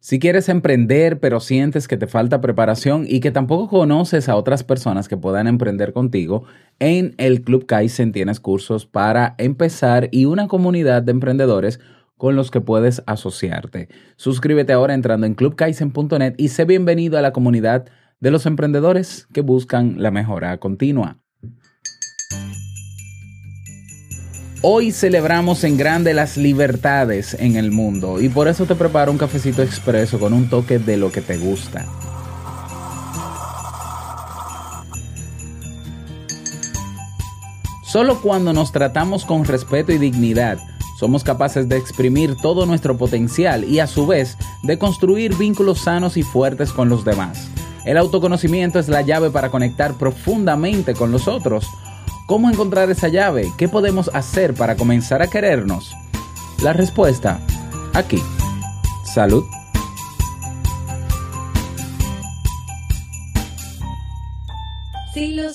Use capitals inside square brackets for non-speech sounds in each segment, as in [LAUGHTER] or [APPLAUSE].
Si quieres emprender pero sientes que te falta preparación y que tampoco conoces a otras personas que puedan emprender contigo, en el Club Kaizen tienes cursos para empezar y una comunidad de emprendedores con los que puedes asociarte. Suscríbete ahora entrando en clubkaizen.net y sé bienvenido a la comunidad de los emprendedores que buscan la mejora continua. Hoy celebramos en grande las libertades en el mundo y por eso te preparo un cafecito expreso con un toque de lo que te gusta. Solo cuando nos tratamos con respeto y dignidad, somos capaces de exprimir todo nuestro potencial y a su vez de construir vínculos sanos y fuertes con los demás. El autoconocimiento es la llave para conectar profundamente con los otros ¿Cómo encontrar esa llave? ¿Qué podemos hacer para comenzar a querernos? La respuesta, aquí. Salud. Si lo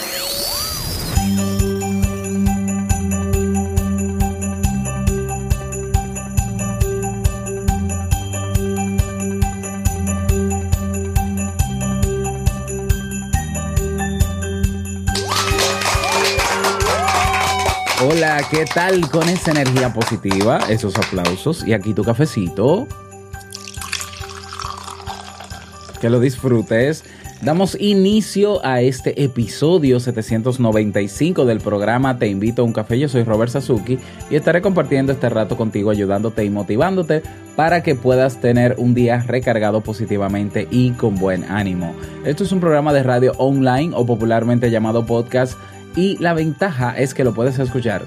Hola, ¿qué tal con esa energía positiva? Esos aplausos y aquí tu cafecito. Que lo disfrutes. Damos inicio a este episodio 795 del programa Te invito a un café. Yo soy Robert Sasuki y estaré compartiendo este rato contigo, ayudándote y motivándote para que puedas tener un día recargado positivamente y con buen ánimo. Esto es un programa de radio online o popularmente llamado podcast y la ventaja es que lo puedes escuchar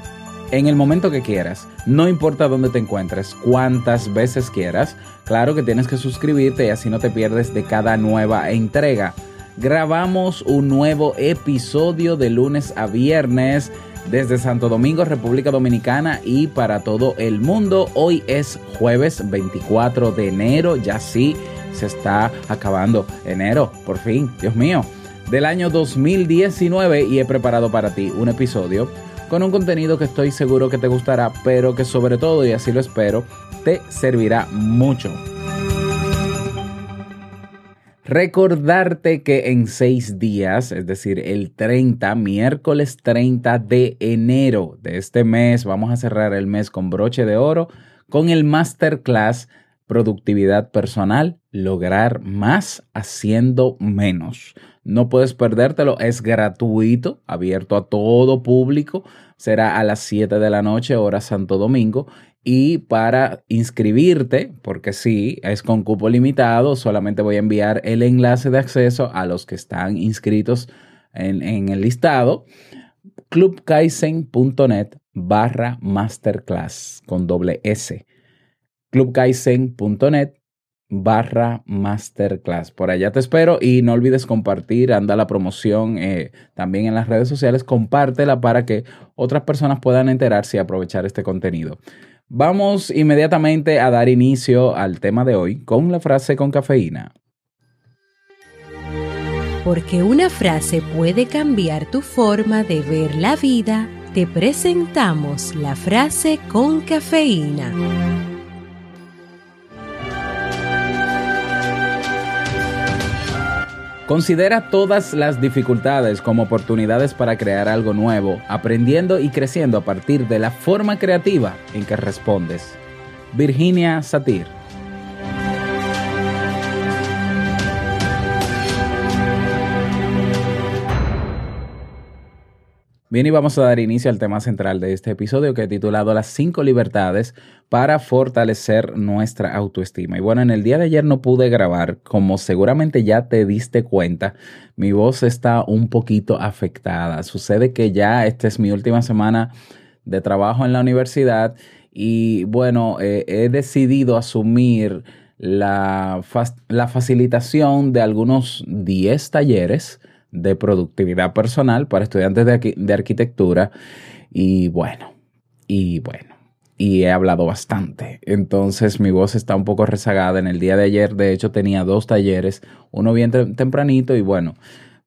en el momento que quieras, no importa dónde te encuentres, cuántas veces quieras. Claro que tienes que suscribirte y así no te pierdes de cada nueva entrega. Grabamos un nuevo episodio de lunes a viernes desde Santo Domingo, República Dominicana y para todo el mundo. Hoy es jueves 24 de enero, ya sí se está acabando enero, por fin, Dios mío, del año 2019 y he preparado para ti un episodio con un contenido que estoy seguro que te gustará, pero que sobre todo, y así lo espero, te servirá mucho. Recordarte que en seis días, es decir, el 30, miércoles 30 de enero de este mes, vamos a cerrar el mes con broche de oro con el masterclass Productividad Personal, lograr más haciendo menos. No puedes perdértelo, es gratuito, abierto a todo público. Será a las 7 de la noche, hora Santo Domingo. Y para inscribirte, porque sí, es con cupo limitado, solamente voy a enviar el enlace de acceso a los que están inscritos en, en el listado. clubkaizen.net barra masterclass con doble S. clubkaizen.net barra masterclass. Por allá te espero y no olvides compartir, anda la promoción eh, también en las redes sociales, compártela para que otras personas puedan enterarse y aprovechar este contenido. Vamos inmediatamente a dar inicio al tema de hoy con la frase con cafeína. Porque una frase puede cambiar tu forma de ver la vida, te presentamos la frase con cafeína. Considera todas las dificultades como oportunidades para crear algo nuevo, aprendiendo y creciendo a partir de la forma creativa en que respondes. Virginia Satir. Bien, y vamos a dar inicio al tema central de este episodio que he titulado Las cinco libertades para fortalecer nuestra autoestima. Y bueno, en el día de ayer no pude grabar, como seguramente ya te diste cuenta, mi voz está un poquito afectada. Sucede que ya esta es mi última semana de trabajo en la universidad y bueno, eh, he decidido asumir la, la facilitación de algunos 10 talleres de productividad personal para estudiantes de, de arquitectura. Y bueno, y bueno, y he hablado bastante. Entonces mi voz está un poco rezagada. En el día de ayer, de hecho, tenía dos talleres, uno bien tempranito y bueno,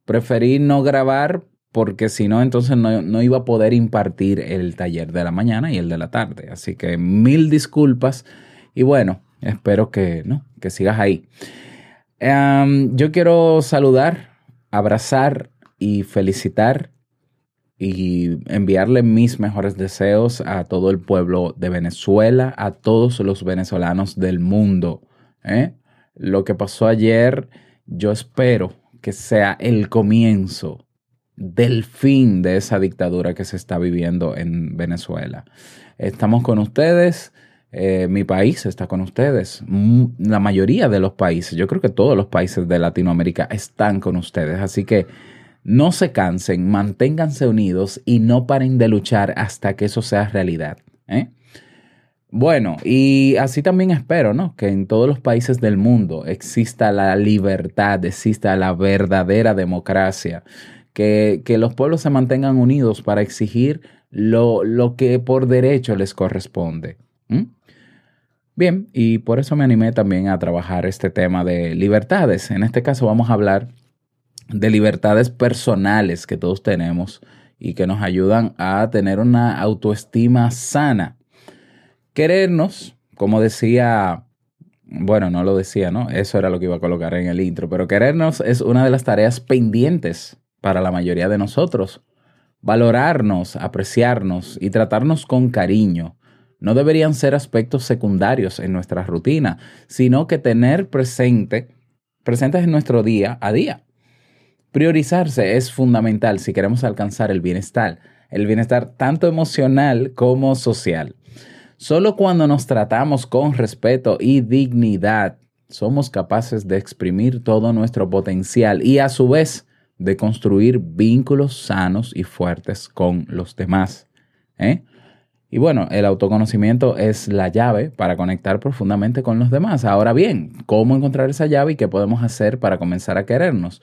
preferí no grabar porque si no, entonces no, no, iba a poder impartir el taller de la mañana y el de la tarde. Así que mil disculpas y bueno, espero que, ¿no? que sigas ahí. yo quiero saludar abrazar y felicitar y enviarle mis mejores deseos a todo el pueblo de Venezuela, a todos los venezolanos del mundo. ¿eh? Lo que pasó ayer, yo espero que sea el comienzo del fin de esa dictadura que se está viviendo en Venezuela. Estamos con ustedes. Eh, mi país está con ustedes. La mayoría de los países, yo creo que todos los países de Latinoamérica están con ustedes. Así que no se cansen, manténganse unidos y no paren de luchar hasta que eso sea realidad. ¿eh? Bueno, y así también espero, ¿no? Que en todos los países del mundo exista la libertad, exista la verdadera democracia, que, los pueblos se mantengan unidos para exigir lo, que por derecho les corresponde. Bien, y por eso me animé también a trabajar este tema de libertades. En este caso vamos a hablar de libertades personales que todos tenemos y que nos ayudan a tener una autoestima sana. Querernos, como decía, bueno, no lo decía, ¿no? Eso era lo que iba a colocar en el intro, pero querernos es una de las tareas pendientes para la mayoría de nosotros. Valorarnos, apreciarnos y tratarnos con cariño no deberían ser aspectos secundarios en nuestra rutina, sino que tener presente, presentes en nuestro día a día. Priorizarse es fundamental si queremos alcanzar el bienestar, el bienestar tanto emocional como social. Solo cuando nos tratamos con respeto y dignidad, somos capaces de exprimir todo nuestro potencial y a su vez de construir vínculos sanos y fuertes con los demás. ¿eh? Y bueno, el autoconocimiento es la llave para conectar profundamente con los demás. Ahora bien, ¿cómo encontrar esa llave y qué podemos hacer para comenzar a querernos?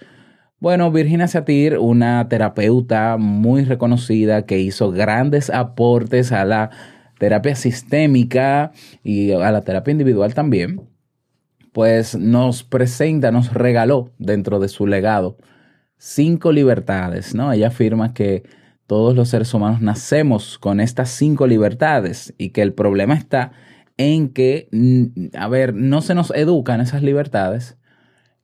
Bueno, Virginia Satir, una terapeuta muy reconocida que hizo grandes aportes a la terapia sistémica y a la terapia individual también, pues nos presenta, nos regaló dentro de su legado cinco libertades, ¿no? Ella afirma que todos los seres humanos nacemos con estas cinco libertades y que el problema está en que, mm, a ver, no se nos educan esas libertades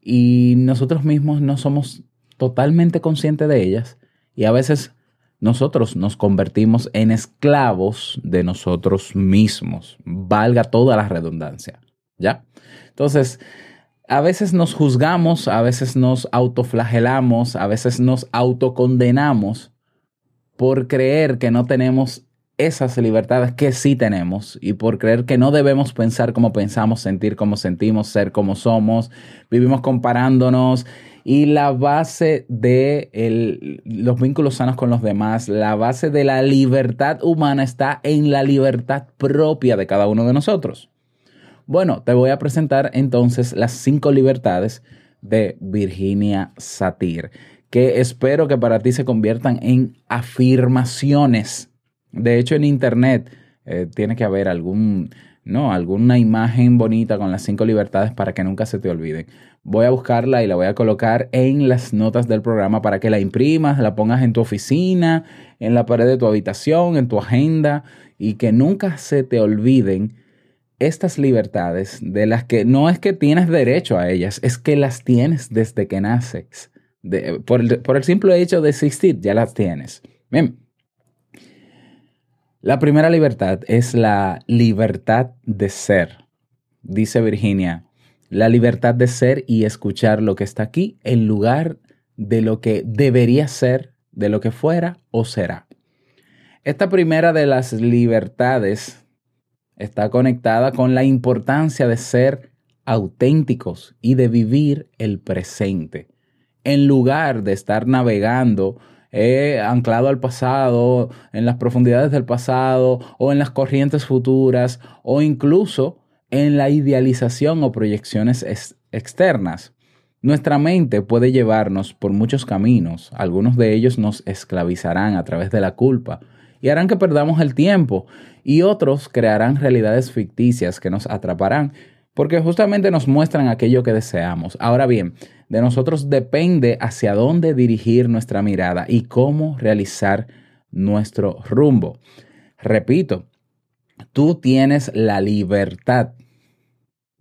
y nosotros mismos no somos totalmente conscientes de ellas y a veces nosotros nos convertimos en esclavos de nosotros mismos, valga toda la redundancia, ¿ya? Entonces, a veces nos juzgamos, a veces nos autoflagelamos, a veces nos autocondenamos por creer que no tenemos esas libertades que sí tenemos y por creer que no debemos pensar como pensamos, sentir como sentimos, ser como somos, vivimos comparándonos y la base de los vínculos sanos con los demás, la base de la libertad humana está en la libertad propia de cada uno de nosotros. Bueno, te voy a presentar entonces las cinco libertades de Virginia Satir que espero que para ti se conviertan en afirmaciones. De hecho, en Internet eh, tiene que haber algún, no, alguna imagen bonita con las cinco libertades para que nunca se te olviden. Voy a buscarla y la voy a colocar en las notas del programa para que la imprimas, la pongas en tu oficina, en la pared de tu habitación, en tu agenda y que nunca se te olviden estas libertades de las que no es que tienes derecho a ellas, es que las tienes desde que naces por, el, simple hecho de existir, ya las tienes. La primera libertad es la libertad de ser. Dice Virginia, la libertad de ser y escuchar lo que está aquí en lugar de lo que debería ser, de lo que fuera o será. Esta primera de las libertades está conectada con la importancia de ser auténticos y de vivir el presente. En lugar de estar navegando eh, anclado al pasado, en las profundidades del pasado o en las corrientes futuras o incluso en la idealización o proyecciones ex- externas. Nuestra mente puede llevarnos por muchos caminos, algunos de ellos nos esclavizarán a través de la culpa y harán que perdamos el tiempo y otros crearán realidades ficticias que nos atraparán porque justamente nos muestran aquello que deseamos. Ahora bien, de nosotros depende hacia dónde dirigir nuestra mirada y cómo realizar nuestro rumbo. Repito, tú tienes la libertad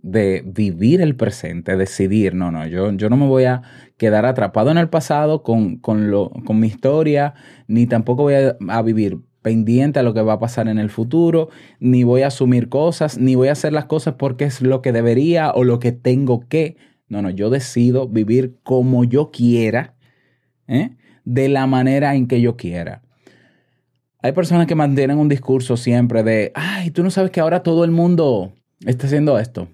de vivir el presente, decidir, no, no, yo, yo no me voy a quedar atrapado en el pasado con, con, lo, con mi historia, ni tampoco voy a, a vivir pendiente a lo que va a pasar en el futuro, ni voy a asumir cosas, ni voy a hacer las cosas porque es lo que debería o lo que tengo que. No, no, yo decido vivir como yo quiera, ¿eh? de la manera en que yo quiera. Hay personas que mantienen un discurso siempre de, ay, tú no sabes que ahora todo el mundo está haciendo esto.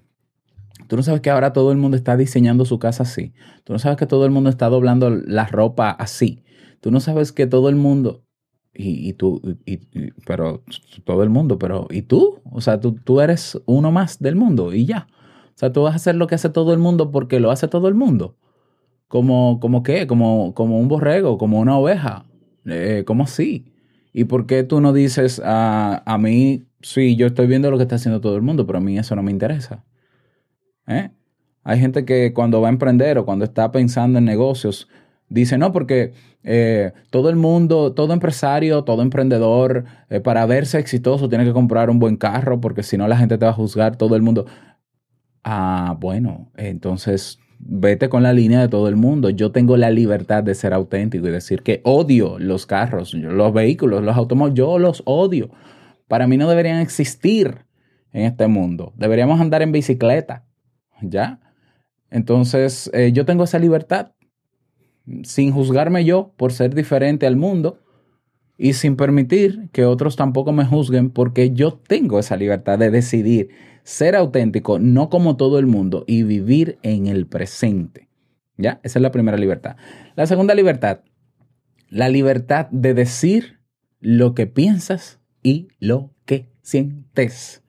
Tú no sabes que ahora todo el mundo está diseñando su casa así. Tú no sabes que todo el mundo está doblando la ropa así. Tú no sabes que todo el mundo... Y, y tú, y- y- pero todo el mundo, pero ¿y tú? O sea, tú, tú eres uno más del mundo y ya. O sea, tú vas a hacer lo que hace todo el mundo porque lo hace todo el mundo. Como, como qué? Como, como un borrego, como una oveja. Eh, ¿Cómo así? ¿Y por qué tú no dices a, a mí, sí, yo estoy viendo lo que está haciendo todo el mundo, pero a mí eso no me interesa? ¿Eh? Hay gente que cuando va a emprender o cuando está pensando en negocios, dice, no, porque eh, todo el mundo, todo empresario, todo emprendedor, eh, para verse exitoso tiene que comprar un buen carro, porque si no la gente te va a juzgar, todo el mundo. Ah, bueno, entonces vete con la línea de todo el mundo. Yo tengo la libertad de ser auténtico y decir que odio los carros, los vehículos, los automóviles, yo los odio. Para mí no deberían existir en este mundo. Deberíamos andar en bicicleta, ¿ya? Entonces, eh, yo tengo esa libertad sin juzgarme yo por ser diferente al mundo y sin permitir que otros tampoco me juzguen porque yo tengo esa libertad de decidir ser auténtico, no como todo el mundo, y vivir en el presente. ¿Ya? Esa es la primera libertad. La segunda libertad, la libertad de decir lo que piensas y lo que sientes.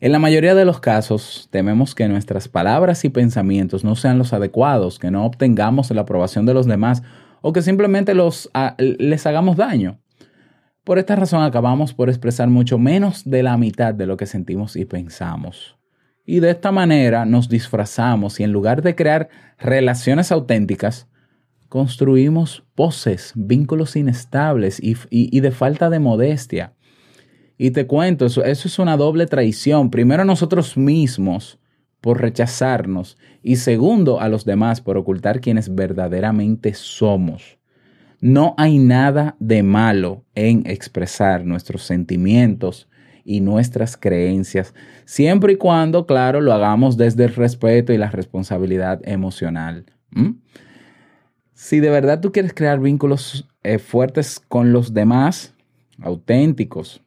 En la mayoría de los casos, tememos que nuestras palabras y pensamientos no sean los adecuados, que no obtengamos la aprobación de los demás o que simplemente los, a- les hagamos daño. Por esta razón acabamos por expresar mucho menos de la mitad de lo que sentimos y pensamos. Y de esta manera nos disfrazamos y en lugar de crear relaciones auténticas, construimos poses, vínculos inestables y de falta de modestia. Y te cuento, eso, eso es una doble traición. Primero a nosotros mismos por rechazarnos y segundo a los demás por ocultar quienes verdaderamente somos. No hay nada de malo en expresar nuestros sentimientos y nuestras creencias, siempre y cuando, claro, lo hagamos desde el respeto y la responsabilidad emocional. Si de verdad tú quieres crear vínculos eh, fuertes con los demás, auténticos,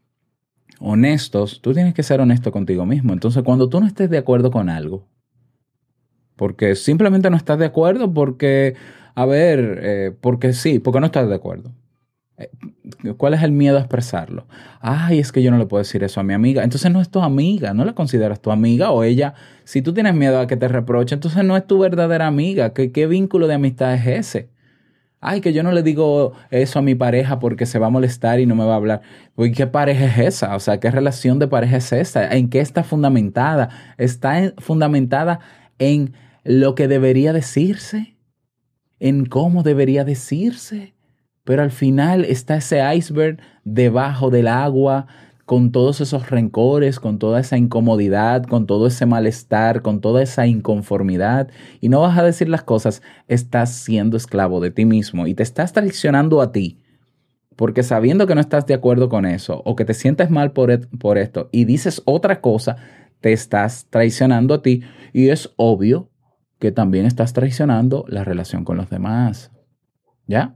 honestos, tú tienes que ser honesto contigo mismo. Entonces, cuando tú no estés de acuerdo con algo, porque simplemente no estás de acuerdo, porque, a ver, eh, porque sí, porque no estás de acuerdo. Eh, ¿Cuál es el miedo a expresarlo? Ay, es que yo no le puedo decir eso a mi amiga. Entonces no es tu amiga, no la consideras tu amiga o ella. Si tú tienes miedo a que te reproche, entonces no es tu verdadera amiga. ¿Qué, qué vínculo de amistad es ese? Ay, que yo no le digo eso a mi pareja porque se va a molestar y no me va a hablar. Pues, ¿qué pareja es esa? O sea, ¿qué relación de pareja es esa? ¿En qué está fundamentada? Está en- fundamentada en lo que debería decirse, en cómo debería decirse. Pero al final está ese iceberg debajo del agua, con todos esos rencores, con toda esa incomodidad, con todo ese malestar, con toda esa inconformidad. Y no vas a decir las cosas, estás siendo esclavo de ti mismo y te estás traicionando a ti. Porque sabiendo que no estás de acuerdo con eso o que te sientes mal por, por esto y dices otra cosa, te estás traicionando a ti y es obvio que también estás traicionando la relación con los demás. ¿Ya?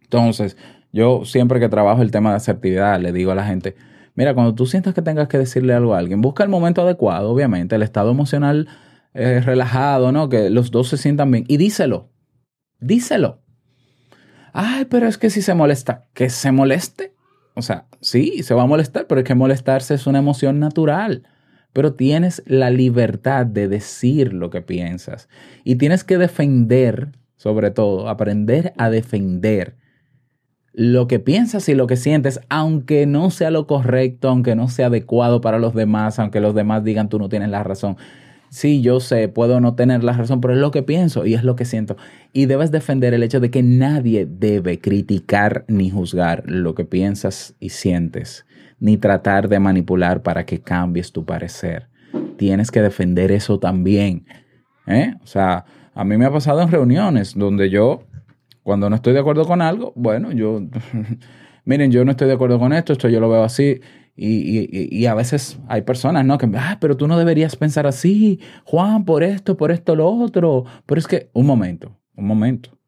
Entonces, Yo siempre que trabajo el tema de asertividad, le digo a la gente, mira, cuando tú sientas que tengas que decirle algo a alguien, busca el momento adecuado, obviamente, el estado emocional eh, relajado, ¿no? Que los dos se sientan bien y díselo, díselo. Ay, pero es que si se molesta, que se moleste. O sea, sí, se va a molestar, pero es que molestarse es una emoción natural. Pero tienes la libertad de decir lo que piensas. Y tienes que defender, sobre todo, aprender a defender lo que piensas y lo que sientes, aunque no sea lo correcto, aunque no sea adecuado para los demás, aunque los demás digan tú no tienes la razón. Sí, yo sé, puedo no tener la razón, pero es lo que pienso y es lo que siento. Y debes defender el hecho de que nadie debe criticar ni juzgar lo que piensas y sientes, ni tratar de manipular para que cambies tu parecer. Tienes que defender eso también. ¿eh? O sea, a mí me ha pasado en reuniones donde yo cuando no estoy de acuerdo con algo, bueno, yo, [LAUGHS] miren, yo no estoy de acuerdo con esto, esto yo lo veo así. Y, a veces hay personas, ¿no? Que, ah, pero tú no deberías pensar así, Juan, por esto, por esto, lo otro. Pero es que, un momento, un momento.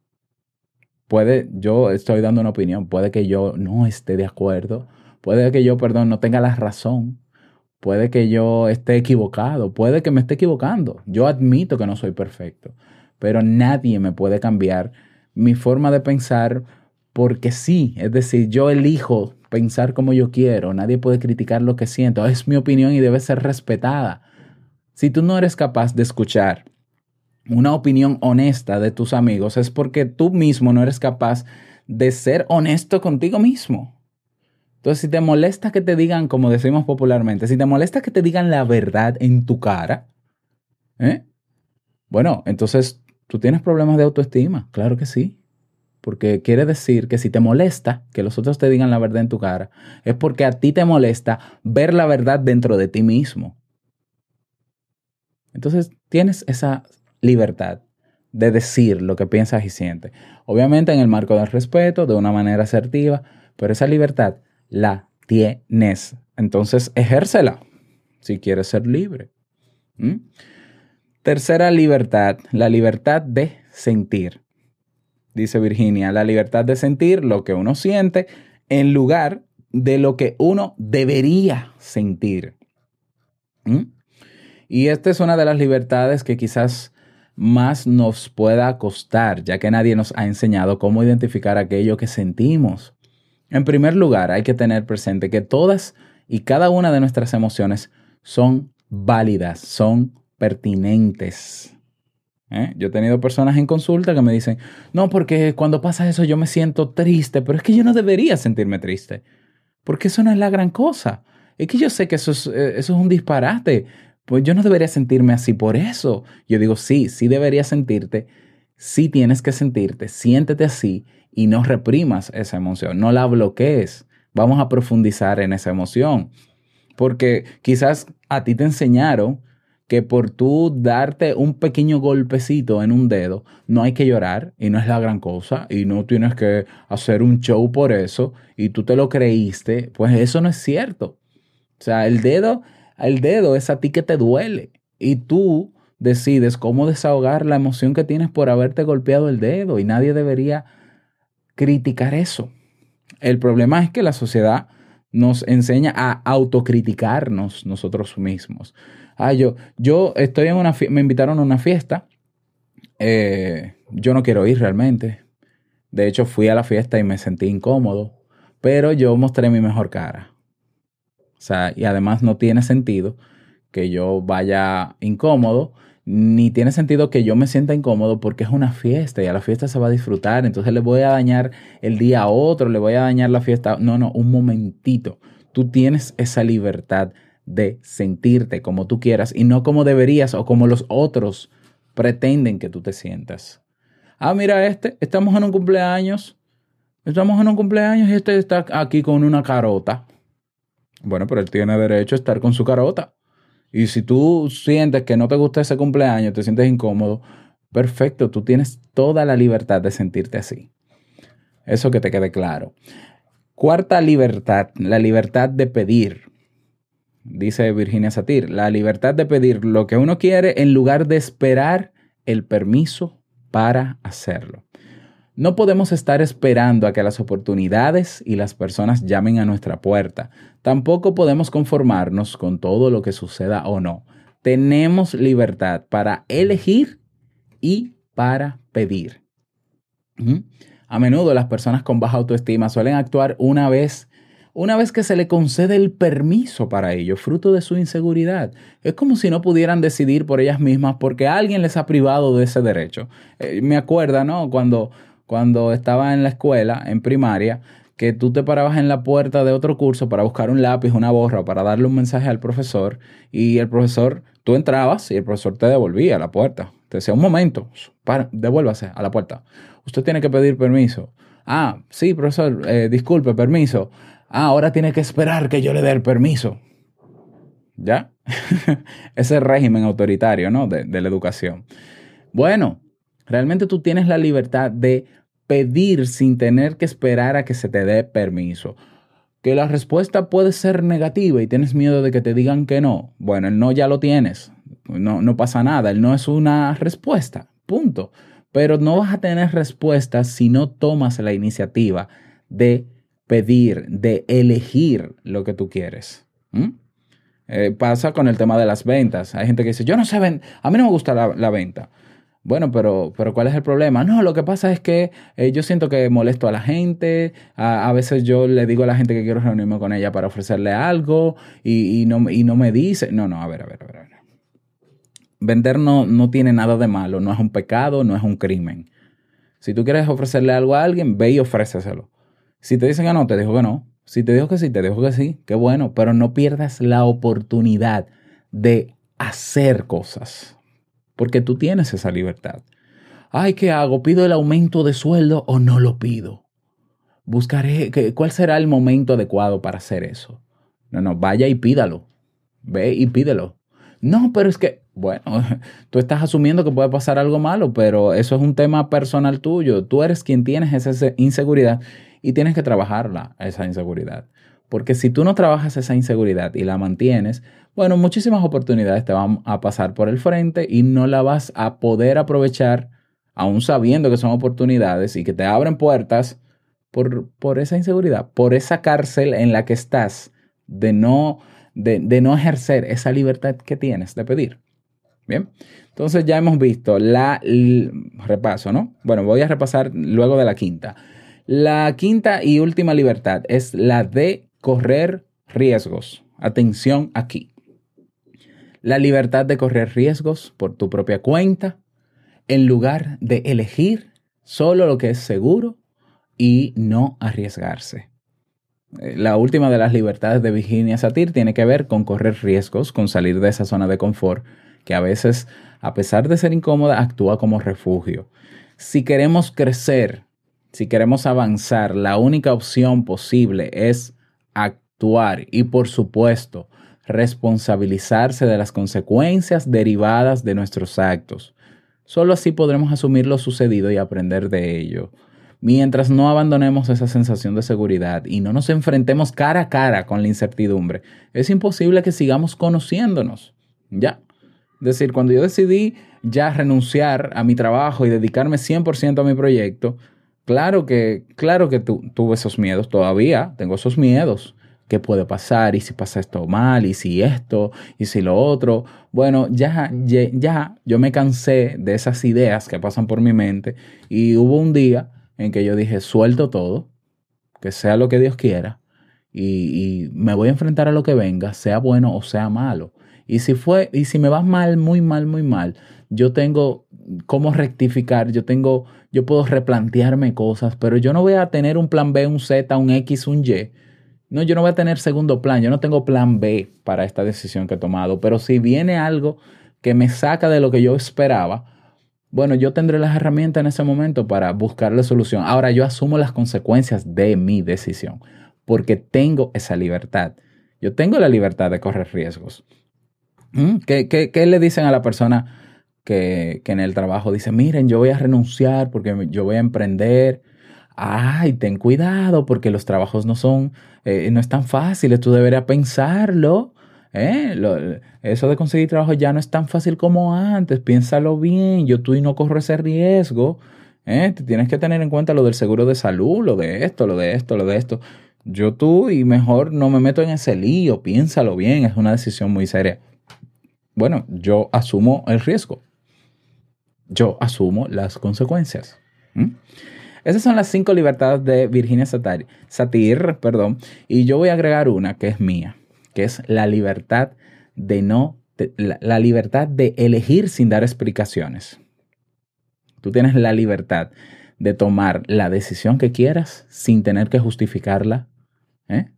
Puede, yo estoy dando una opinión, puede que yo no esté de acuerdo, puede que yo, perdón, no tenga la razón, puede que yo esté equivocado, puede que me esté equivocando. Yo admito que no soy perfecto, pero nadie me puede cambiar mi forma de pensar porque sí, es decir, yo elijo pensar como yo quiero, nadie puede criticar lo que siento, es mi opinión y debe ser respetada. Si tú no eres capaz de escuchar una opinión honesta de tus amigos, es porque tú mismo no eres capaz de ser honesto contigo mismo. Entonces, si te molesta que te digan, como decimos popularmente, si te molesta que te digan la verdad en tu cara, ¿eh? bueno, entonces ¿Tú tienes problemas de autoestima? Claro que sí. Porque quiere decir que si te molesta que los otros te digan la verdad en tu cara, es porque a ti te molesta ver la verdad dentro de ti mismo. Entonces tienes esa libertad de decir lo que piensas y sientes. Obviamente en el marco del respeto, de una manera asertiva, pero esa libertad la tienes. Entonces ejércela si quieres ser libre. Tercera libertad, la libertad de sentir. Dice Virginia, la libertad de sentir lo que uno siente en lugar de lo que uno debería sentir. ¿Mm? Y esta es una de las libertades que quizás más nos pueda costar, ya que nadie nos ha enseñado cómo identificar aquello que sentimos. En primer lugar, hay que tener presente que todas y cada una de nuestras emociones son válidas, son pertinentes. ¿Eh? Yo he tenido personas en consulta que me dicen, no, porque cuando pasa eso yo me siento triste, pero es que yo no debería sentirme triste, porque eso no es la gran cosa. Es que yo sé que eso es, eh, un disparate, pues yo no debería sentirme así por eso. Yo digo, sí, sí deberías sentirte, sí tienes que sentirte, siéntete así y no reprimas esa emoción, no la bloquees. Vamos a profundizar en esa emoción, porque quizás a ti te enseñaron que por tú darte un pequeño golpecito en un dedo, no hay que llorar y no es la gran cosa y no tienes que hacer un show por eso y tú te lo creíste, pues eso no es cierto. O sea, el dedo, el dedo es a ti que te duele y tú decides cómo desahogar la emoción que tienes por haberte golpeado el dedo y nadie debería criticar eso. El problema es que la sociedad nos enseña a autocriticarnos nosotros mismos. Ah, yo, yo estoy en una me invitaron a una fiesta. Eh, yo no quiero ir realmente. De hecho, fui a la fiesta y me sentí incómodo, pero yo mostré mi mejor cara. O sea, y además no tiene sentido que yo vaya incómodo, ni tiene sentido que yo me sienta incómodo porque es una fiesta y a la fiesta se va a disfrutar, entonces le voy a dañar el día a otro, le voy a dañar la fiesta. No, no, un momentito. Tú tienes esa libertad de sentirte como tú quieras y no como deberías o como los otros pretenden que tú te sientas. Ah, mira este, estamos en un cumpleaños, estamos en un cumpleaños y este está aquí con una carota. Bueno, pero él tiene derecho a estar con su carota. Y si tú sientes que no te gusta ese cumpleaños, te sientes incómodo, perfecto, tú tienes toda la libertad de sentirte así. Eso que te quede claro. Cuarta libertad, la libertad de pedir dice Virginia Satir, la libertad de pedir lo que uno quiere en lugar de esperar el permiso para hacerlo. No podemos estar esperando a que las oportunidades y las personas llamen a nuestra puerta. Tampoco podemos conformarnos con todo lo que suceda o no. Tenemos libertad para elegir y para pedir. A menudo las personas con baja autoestima suelen actuar una vez una vez que se le concede el permiso para ello, fruto de su inseguridad. Es como si no pudieran decidir por ellas mismas porque alguien les ha privado de ese derecho. Eh, me acuerda, ¿no? Cuando, cuando estaba en la escuela, en primaria, que tú te parabas en la puerta de otro curso para buscar un lápiz, una borra, para darle un mensaje al profesor y el profesor, tú entrabas y el profesor te devolvía a la puerta. Te decía, un momento, devuélvase a la puerta. Usted tiene que pedir permiso. Ah, sí, profesor, eh, disculpe, permiso. Ah, ahora tiene que esperar que yo le dé el permiso. ¿Ya? [LAUGHS] Ese régimen autoritario, ¿no? De, la educación. Bueno, realmente tú tienes la libertad de pedir sin tener que esperar a que se te dé permiso. Que la respuesta puede ser negativa y tienes miedo de que te digan que no. Bueno, el no ya lo tienes. No, no pasa nada. El no es una respuesta. Punto. Pero no vas a tener respuesta si no tomas la iniciativa de pedir, de elegir lo que tú quieres. ¿Mm? Eh, pasa con el tema de las ventas. Hay gente que dice, yo no sé, a mí no me gusta la, venta. Bueno, pero, pero ¿cuál es el problema? No, lo que pasa es que eh, yo siento que molesto a la gente. A, veces yo le digo a la gente que quiero reunirme con ella para ofrecerle algo y, y, no, y no me dice. No, no, a ver, a ver, a ver. Vender no, no tiene nada de malo, no es un pecado, no es un crimen. Si tú quieres ofrecerle algo a alguien, ve y ofréceselo. Si te dicen que no, te dijo que no. Si te dijo que sí, te dijo que sí. Qué bueno, pero no pierdas la oportunidad de hacer cosas, porque tú tienes esa libertad. Ay, ¿qué hago? ¿Pido el aumento de sueldo o no lo pido? Buscaré, ¿cuál será el momento adecuado para hacer eso? No, no, vaya y pídalo. Ve y pídelo. No, pero es que, bueno, [LAUGHS] tú estás asumiendo que puede pasar algo malo, pero eso es un tema personal tuyo. Tú eres quien tienes esa inseguridad y tienes que trabajarla, esa inseguridad. Porque si tú no trabajas esa inseguridad y la mantienes, bueno, muchísimas oportunidades te van a pasar por el frente y no la vas a poder aprovechar, aún sabiendo que son oportunidades y que te abren puertas por, por esa inseguridad, por esa cárcel en la que estás de no, de, de no ejercer esa libertad que tienes de pedir. Bien, entonces ya hemos visto la, repaso, ¿no? Bueno, voy a repasar luego de la quinta. La quinta y última libertad es la de correr riesgos. Atención aquí. La libertad de correr riesgos por tu propia cuenta en lugar de elegir solo lo que es seguro y no arriesgarse. Eh, la última de las libertades de Virginia Satir tiene que ver con correr riesgos, con salir de esa zona de confort, que a veces, a pesar de ser incómoda, actúa como refugio. Si queremos crecer, si queremos avanzar, la única opción posible es actuar y, por supuesto, responsabilizarse de las consecuencias derivadas de nuestros actos. Solo así podremos asumir lo sucedido y aprender de ello. Mientras no abandonemos esa sensación de seguridad y no nos enfrentemos cara a cara con la incertidumbre, es imposible que sigamos conociéndonos. Ya. Es decir, cuando yo decidí ya renunciar a mi trabajo y dedicarme 100% a mi proyecto, claro que, claro que tu, tuve esos miedos, todavía tengo esos miedos. ¿Qué puede pasar? ¿Y si pasa esto mal? ¿Y si esto? ¿Y si lo otro? Bueno, ya, ya, ya yo me cansé de esas ideas que pasan por mi mente y hubo un día en que yo dije, suelto todo, que sea lo que Dios quiera, y, y, me voy a enfrentar a lo que venga, sea bueno o sea malo. Y si fue, y si me va mal, muy mal, muy mal, yo tengo cómo rectificar, yo tengo, yo puedo replantearme cosas, pero yo no voy a tener un plan B, un Z, un X, un Y. No, yo no voy a tener segundo plan, yo no tengo plan B para esta decisión que he tomado, pero si viene algo que me saca de lo que yo esperaba, bueno, yo tendré las herramientas en ese momento para buscarle solución. Ahora yo asumo las consecuencias de mi decisión, porque tengo esa libertad. Yo tengo la libertad de correr riesgos. ¿Mm? ¿Qué, qué, qué le dicen a la persona que, que, en el trabajo dice, miren, yo voy a renunciar porque yo voy a emprender? Ay, ten cuidado porque los trabajos no son, eh, no es tan fáciles, tú deberías pensarlo. ¿Eh? Lo, eso de conseguir trabajo ya no es tan fácil como antes, piénsalo bien, yo tú y no corro ese riesgo. ¿eh? Tienes que tener en cuenta lo del seguro de salud, lo de esto, lo de esto, lo de esto. Yo tú y mejor no me meto en ese lío, piénsalo bien, es una decisión muy seria. Bueno, yo asumo el riesgo. Yo asumo las consecuencias. ¿Mm? Esas son las cinco libertades de Virginia Satir, Satir, perdón, y yo voy a agregar una que es mía, que es la libertad de no, la, la libertad de elegir sin dar explicaciones. Tú tienes la libertad de tomar la decisión que quieras sin tener que justificarla ¿eh?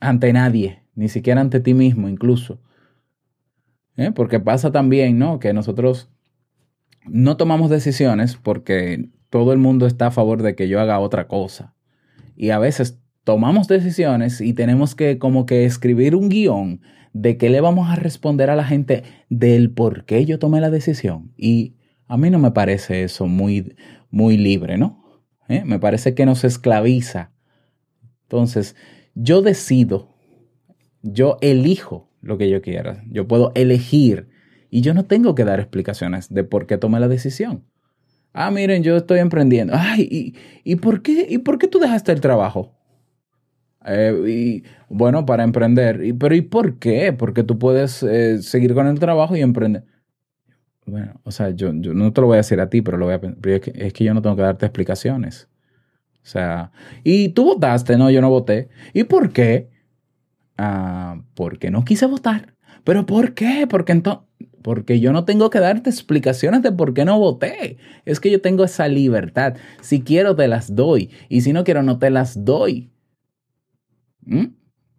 ante nadie, ni siquiera ante ti mismo incluso. ¿Eh? Porque pasa también, ¿no? Que nosotros no tomamos decisiones porque todo el mundo está a favor de que yo haga otra cosa. Y a veces tomamos decisiones y tenemos que como que escribir un guion de qué le vamos a responder a la gente del por qué yo tomé la decisión. Y a mí no me parece eso muy, muy libre, ¿no? ¿Eh? Me parece que nos esclaviza. Entonces, yo decido, yo elijo lo que yo quiera. Yo puedo elegir y yo no tengo que dar explicaciones de por qué tomé la decisión. Ah, miren, yo estoy emprendiendo. Ay, ¿y, y por, qué, ¿y por qué tú dejaste el trabajo? Eh, y, bueno, para emprender. Y, pero ¿y por qué? Porque tú puedes eh, seguir con el trabajo y emprender. Bueno, o sea, yo, yo no te lo voy a decir a ti, pero, lo voy a, es, que, es que yo no tengo que darte explicaciones. O sea, y tú votaste, no, yo no voté. ¿Y por qué? Ah, porque no quise votar. ¿Pero por qué? Porque entonces, porque yo no tengo que darte explicaciones de por qué no voté. Es que yo tengo esa libertad. Si quiero, te las doy. Y si no quiero, no te las doy. ¿Mm?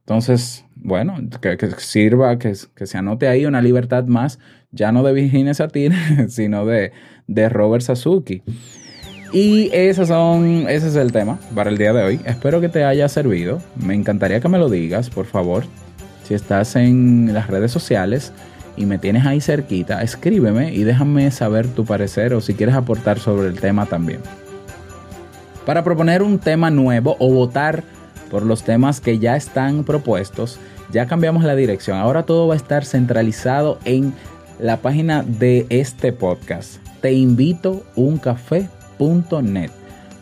Entonces, bueno, que, sirva, que, se anote ahí una libertad más, ya no de Virginia Satir, [LAUGHS] sino de, de Robert Sasuki. Y esos son, ese es el tema para el día de hoy. Espero que te haya servido. Me encantaría que me lo digas, por favor. Si estás en las redes sociales y me tienes ahí cerquita, escríbeme y déjame saber tu parecer o si quieres aportar sobre el tema también. Para proponer un tema nuevo o votar por los temas que ya están propuestos, ya cambiamos la dirección. Ahora todo va a estar centralizado en la página de este podcast. Te invito un café.net.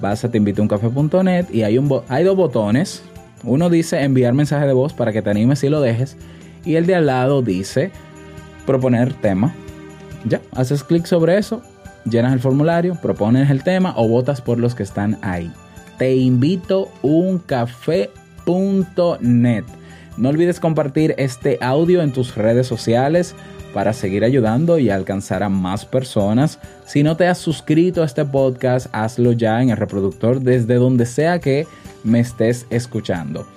Vas a teinvitouncafé.net y hay, un, hay dos botones. Uno dice enviar mensaje de voz para que te animes y lo dejes. Y el de al lado dice proponer tema. Ya, haces clic sobre eso, llenas el formulario, propones el tema o votas por los que están ahí. Te invito un café.net. No olvides compartir este audio en tus redes sociales para seguir ayudando y alcanzar a más personas. Si no te has suscrito a este podcast, hazlo ya en el reproductor desde donde sea que me estés escuchando.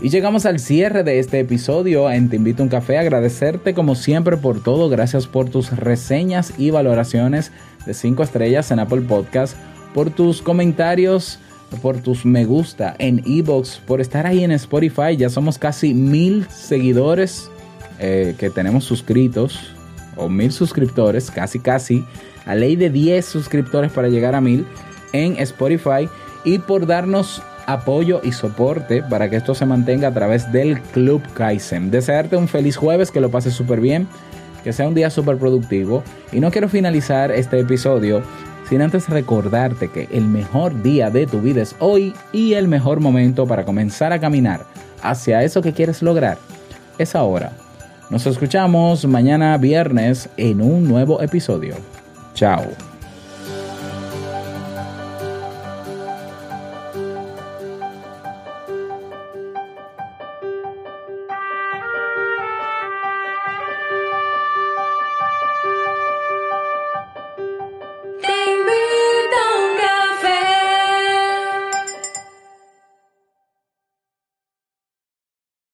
Y llegamos al cierre de este episodio en Te Invito a un Café. Agradecerte como siempre por todo. Gracias por tus reseñas y valoraciones de 5 estrellas en Apple Podcast, por tus comentarios, por tus me gusta en Evox, por estar ahí en Spotify. Ya somos casi mil seguidores eh, que tenemos suscritos, o mil suscriptores, casi casi. A ley de 10 suscriptores para llegar a mil en Spotify. Y por darnos apoyo y soporte para que esto se mantenga a través del Club Kaizen. Desearte un feliz jueves, que lo pases súper bien, que sea un día súper productivo. Y no quiero finalizar este episodio sin antes recordarte que el mejor día de tu vida es hoy y el mejor momento para comenzar a caminar hacia eso que quieres lograr es ahora. Nos escuchamos mañana viernes en un nuevo episodio. Chao.